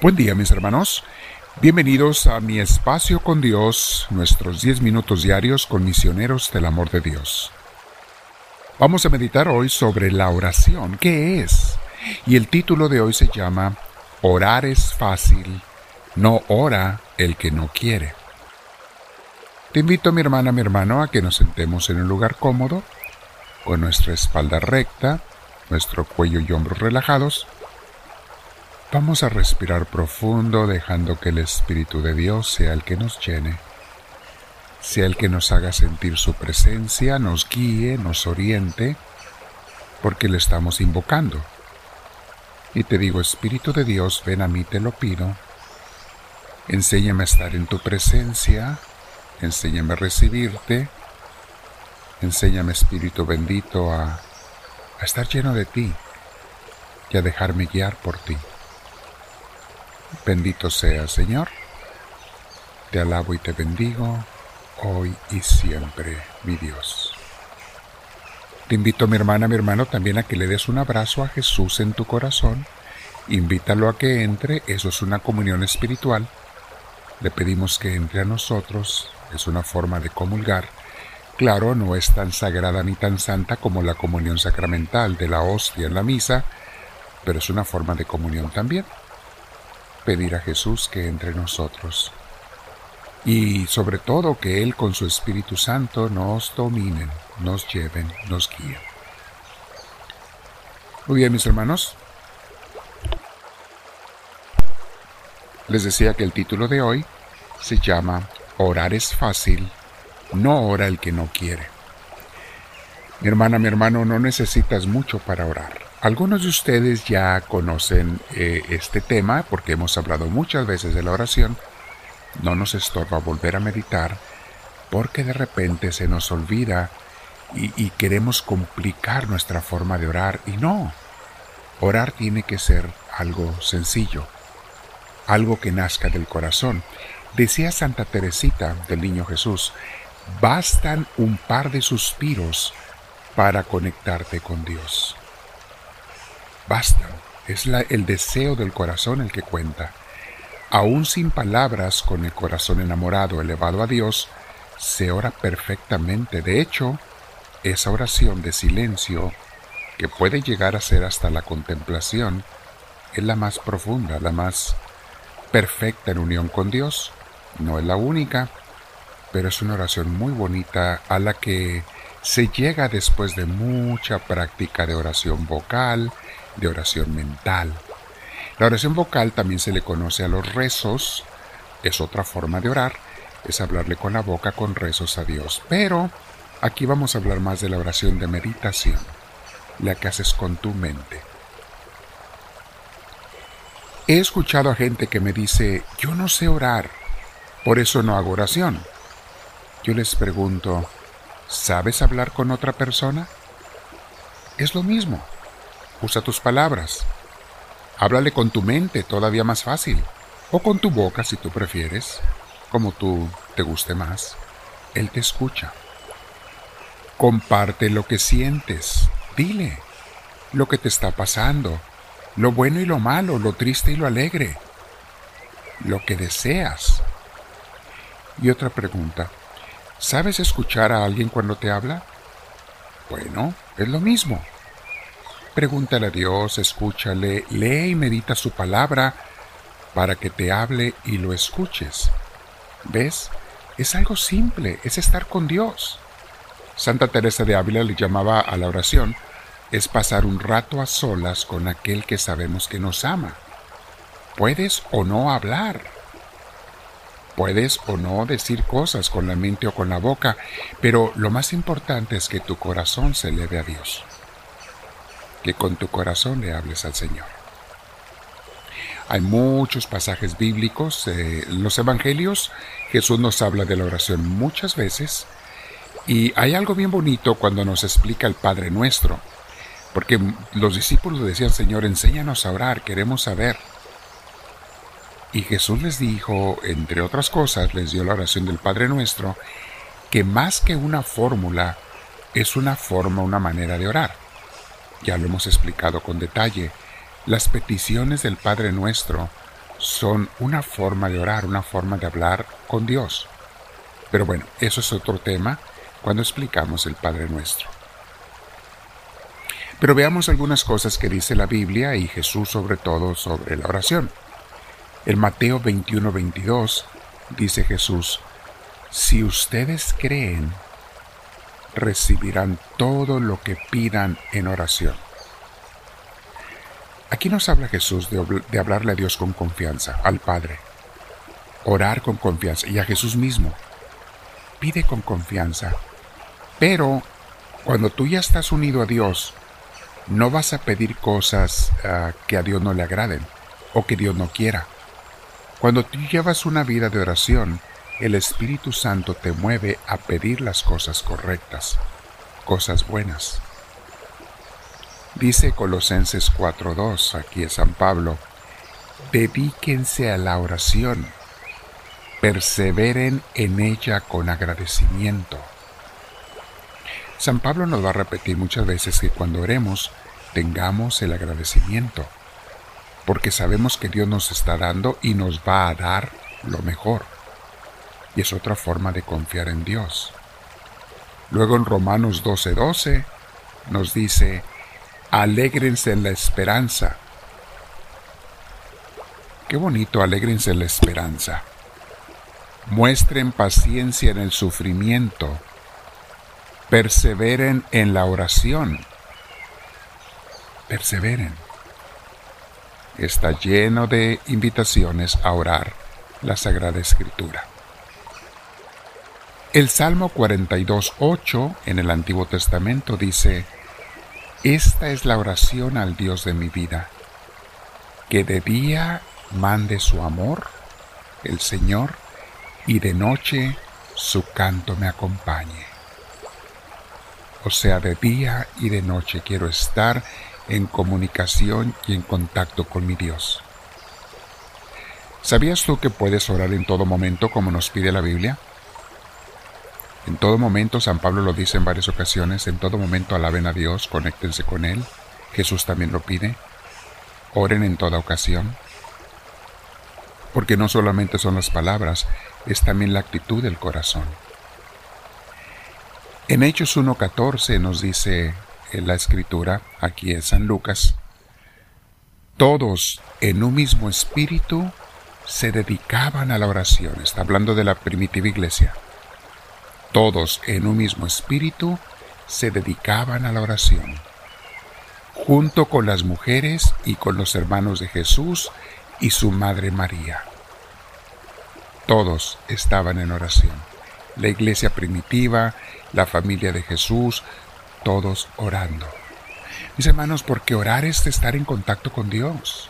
Buen día mis hermanos, bienvenidos a mi espacio con Dios, nuestros 10 minutos diarios con misioneros del amor de Dios. Vamos a meditar hoy sobre la oración, ¿qué es? Y el título de hoy se llama Orar es fácil, no ora el que no quiere. Te invito mi hermana, mi hermano, a que nos sentemos en un lugar cómodo, con nuestra espalda recta, nuestro cuello y hombros relajados, Vamos a respirar profundo dejando que el Espíritu de Dios sea el que nos llene, sea el que nos haga sentir su presencia, nos guíe, nos oriente, porque le estamos invocando. Y te digo, Espíritu de Dios, ven a mí, te lo pido. Enséñame a estar en tu presencia, enséñame a recibirte, enséñame, Espíritu bendito, a, a estar lleno de ti y a dejarme guiar por ti. Bendito sea, Señor. Te alabo y te bendigo hoy y siempre, mi Dios. Te invito, mi hermana, mi hermano, también a que le des un abrazo a Jesús en tu corazón. Invítalo a que entre, eso es una comunión espiritual. Le pedimos que entre a nosotros, es una forma de comulgar. Claro, no es tan sagrada ni tan santa como la comunión sacramental de la hostia en la misa, pero es una forma de comunión también pedir a Jesús que entre nosotros y sobre todo que Él con su Espíritu Santo nos dominen, nos lleven, nos guíen. Muy bien, mis hermanos. Les decía que el título de hoy se llama Orar es fácil, no ora el que no quiere. Mi hermana, mi hermano, no necesitas mucho para orar. Algunos de ustedes ya conocen eh, este tema porque hemos hablado muchas veces de la oración. No nos estorba volver a meditar porque de repente se nos olvida y, y queremos complicar nuestra forma de orar. Y no, orar tiene que ser algo sencillo, algo que nazca del corazón. Decía Santa Teresita del Niño Jesús, bastan un par de suspiros para conectarte con Dios. Basta, es el deseo del corazón el que cuenta. Aún sin palabras, con el corazón enamorado elevado a Dios, se ora perfectamente. De hecho, esa oración de silencio, que puede llegar a ser hasta la contemplación, es la más profunda, la más perfecta en unión con Dios. No es la única, pero es una oración muy bonita a la que se llega después de mucha práctica de oración vocal, de oración mental. La oración vocal también se le conoce a los rezos, es otra forma de orar, es hablarle con la boca con rezos a Dios. Pero aquí vamos a hablar más de la oración de meditación, la que haces con tu mente. He escuchado a gente que me dice, yo no sé orar, por eso no hago oración. Yo les pregunto, ¿sabes hablar con otra persona? Es lo mismo. Usa tus palabras. Háblale con tu mente, todavía más fácil. O con tu boca, si tú prefieres, como tú te guste más. Él te escucha. Comparte lo que sientes. Dile lo que te está pasando, lo bueno y lo malo, lo triste y lo alegre, lo que deseas. Y otra pregunta. ¿Sabes escuchar a alguien cuando te habla? Bueno, es lo mismo. Pregúntale a Dios, escúchale, lee y medita su palabra para que te hable y lo escuches. ¿Ves? Es algo simple, es estar con Dios. Santa Teresa de Ávila le llamaba a la oración, es pasar un rato a solas con aquel que sabemos que nos ama. Puedes o no hablar. Puedes o no decir cosas con la mente o con la boca, pero lo más importante es que tu corazón se eleve a Dios que con tu corazón le hables al Señor. Hay muchos pasajes bíblicos, eh, los evangelios, Jesús nos habla de la oración muchas veces y hay algo bien bonito cuando nos explica el Padre nuestro, porque los discípulos decían, Señor, enséñanos a orar, queremos saber. Y Jesús les dijo, entre otras cosas, les dio la oración del Padre nuestro, que más que una fórmula, es una forma, una manera de orar. Ya lo hemos explicado con detalle. Las peticiones del Padre Nuestro son una forma de orar, una forma de hablar con Dios. Pero bueno, eso es otro tema cuando explicamos el Padre Nuestro. Pero veamos algunas cosas que dice la Biblia y Jesús sobre todo sobre la oración. En Mateo 21-22 dice Jesús, si ustedes creen, recibirán todo lo que pidan en oración. Aquí nos habla Jesús de, hablarle a Dios con confianza, al Padre. Orar con confianza y a Jesús mismo. Pide con confianza. Pero cuando tú ya estás unido a Dios, no vas a pedir cosas uh, que a Dios no le agraden o que Dios no quiera. Cuando tú llevas una vida de oración, el Espíritu Santo te mueve a pedir las cosas correctas, cosas buenas. Dice Colosenses 4.2, aquí es San Pablo, dedíquense a la oración, perseveren en ella con agradecimiento. San Pablo nos va a repetir muchas veces que cuando oremos tengamos el agradecimiento, porque sabemos que Dios nos está dando y nos va a dar lo mejor. Y es otra forma de confiar en Dios. Luego en Romanos 12:12 nos dice, alégrense en la esperanza. Qué bonito, alégrense en la esperanza. Muestren paciencia en el sufrimiento perseveren en la oración. Perseveren. Está lleno de invitaciones a orar la Sagrada Escritura. El Salmo 42.8 en el Antiguo Testamento dice, Esta es la oración al Dios de mi vida, que de día mande su amor, el Señor, y de noche su canto me acompañe o sea, de día y de noche quiero estar en comunicación y en contacto con mi Dios. ¿Sabías tú que puedes orar en todo momento como nos pide la Biblia? En todo momento, San Pablo lo dice en varias ocasiones, en todo momento alaben a Dios, conéctense con Él. Jesús también lo pide. Oren en toda ocasión. Porque no solamente son las palabras, es también la actitud del corazón. En Hechos 1.14 nos dice en la escritura, aquí en San Lucas, todos en un mismo espíritu se dedicaban a la oración. Está hablando de la primitiva iglesia. Todos en un mismo espíritu se dedicaban a la oración. Junto con las mujeres y con los hermanos de Jesús y su madre María. Todos estaban en oración. La iglesia primitiva, la familia de Jesús, todos orando. Mis hermanos, porque orar es estar en contacto con Dios.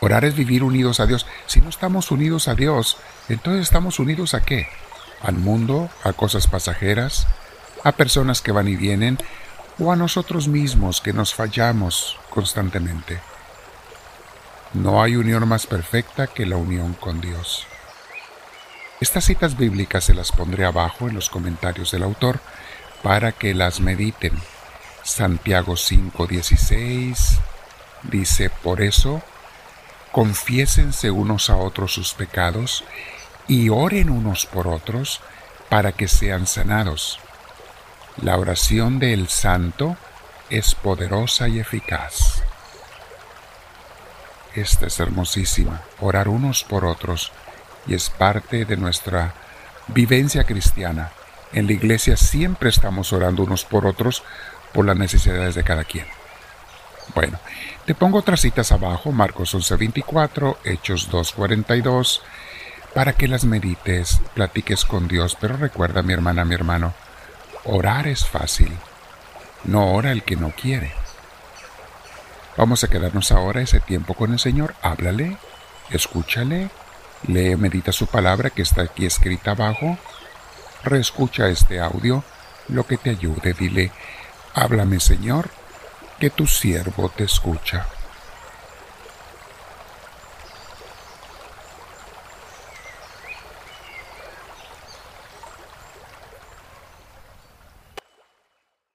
Orar es vivir unidos a Dios. Si no estamos unidos a Dios, entonces estamos unidos a qué? Al mundo, a cosas pasajeras, a personas que van y vienen, o a nosotros mismos que nos fallamos constantemente. No hay unión más perfecta que la unión con Dios. Estas citas bíblicas se las pondré abajo en los comentarios del autor para que las mediten. Santiago 5:16 dice, por eso, confiésense unos a otros sus pecados y oren unos por otros para que sean sanados. La oración del santo es poderosa y eficaz. Esta es hermosísima, orar unos por otros y es parte de nuestra vivencia cristiana. En la iglesia siempre estamos orando unos por otros por las necesidades de cada quien. Bueno, te pongo otras citas abajo, Marcos 11:24, Hechos 2:42, para que las medites, platiques con Dios, pero recuerda mi hermana, mi hermano, orar es fácil, no ora el que no quiere. Vamos a quedarnos ahora ese tiempo con el Señor, háblale, escúchale, Lee, medita su palabra que está aquí escrita abajo. Reescucha este audio, lo que te ayude. Dile, háblame Señor, que tu siervo te escucha.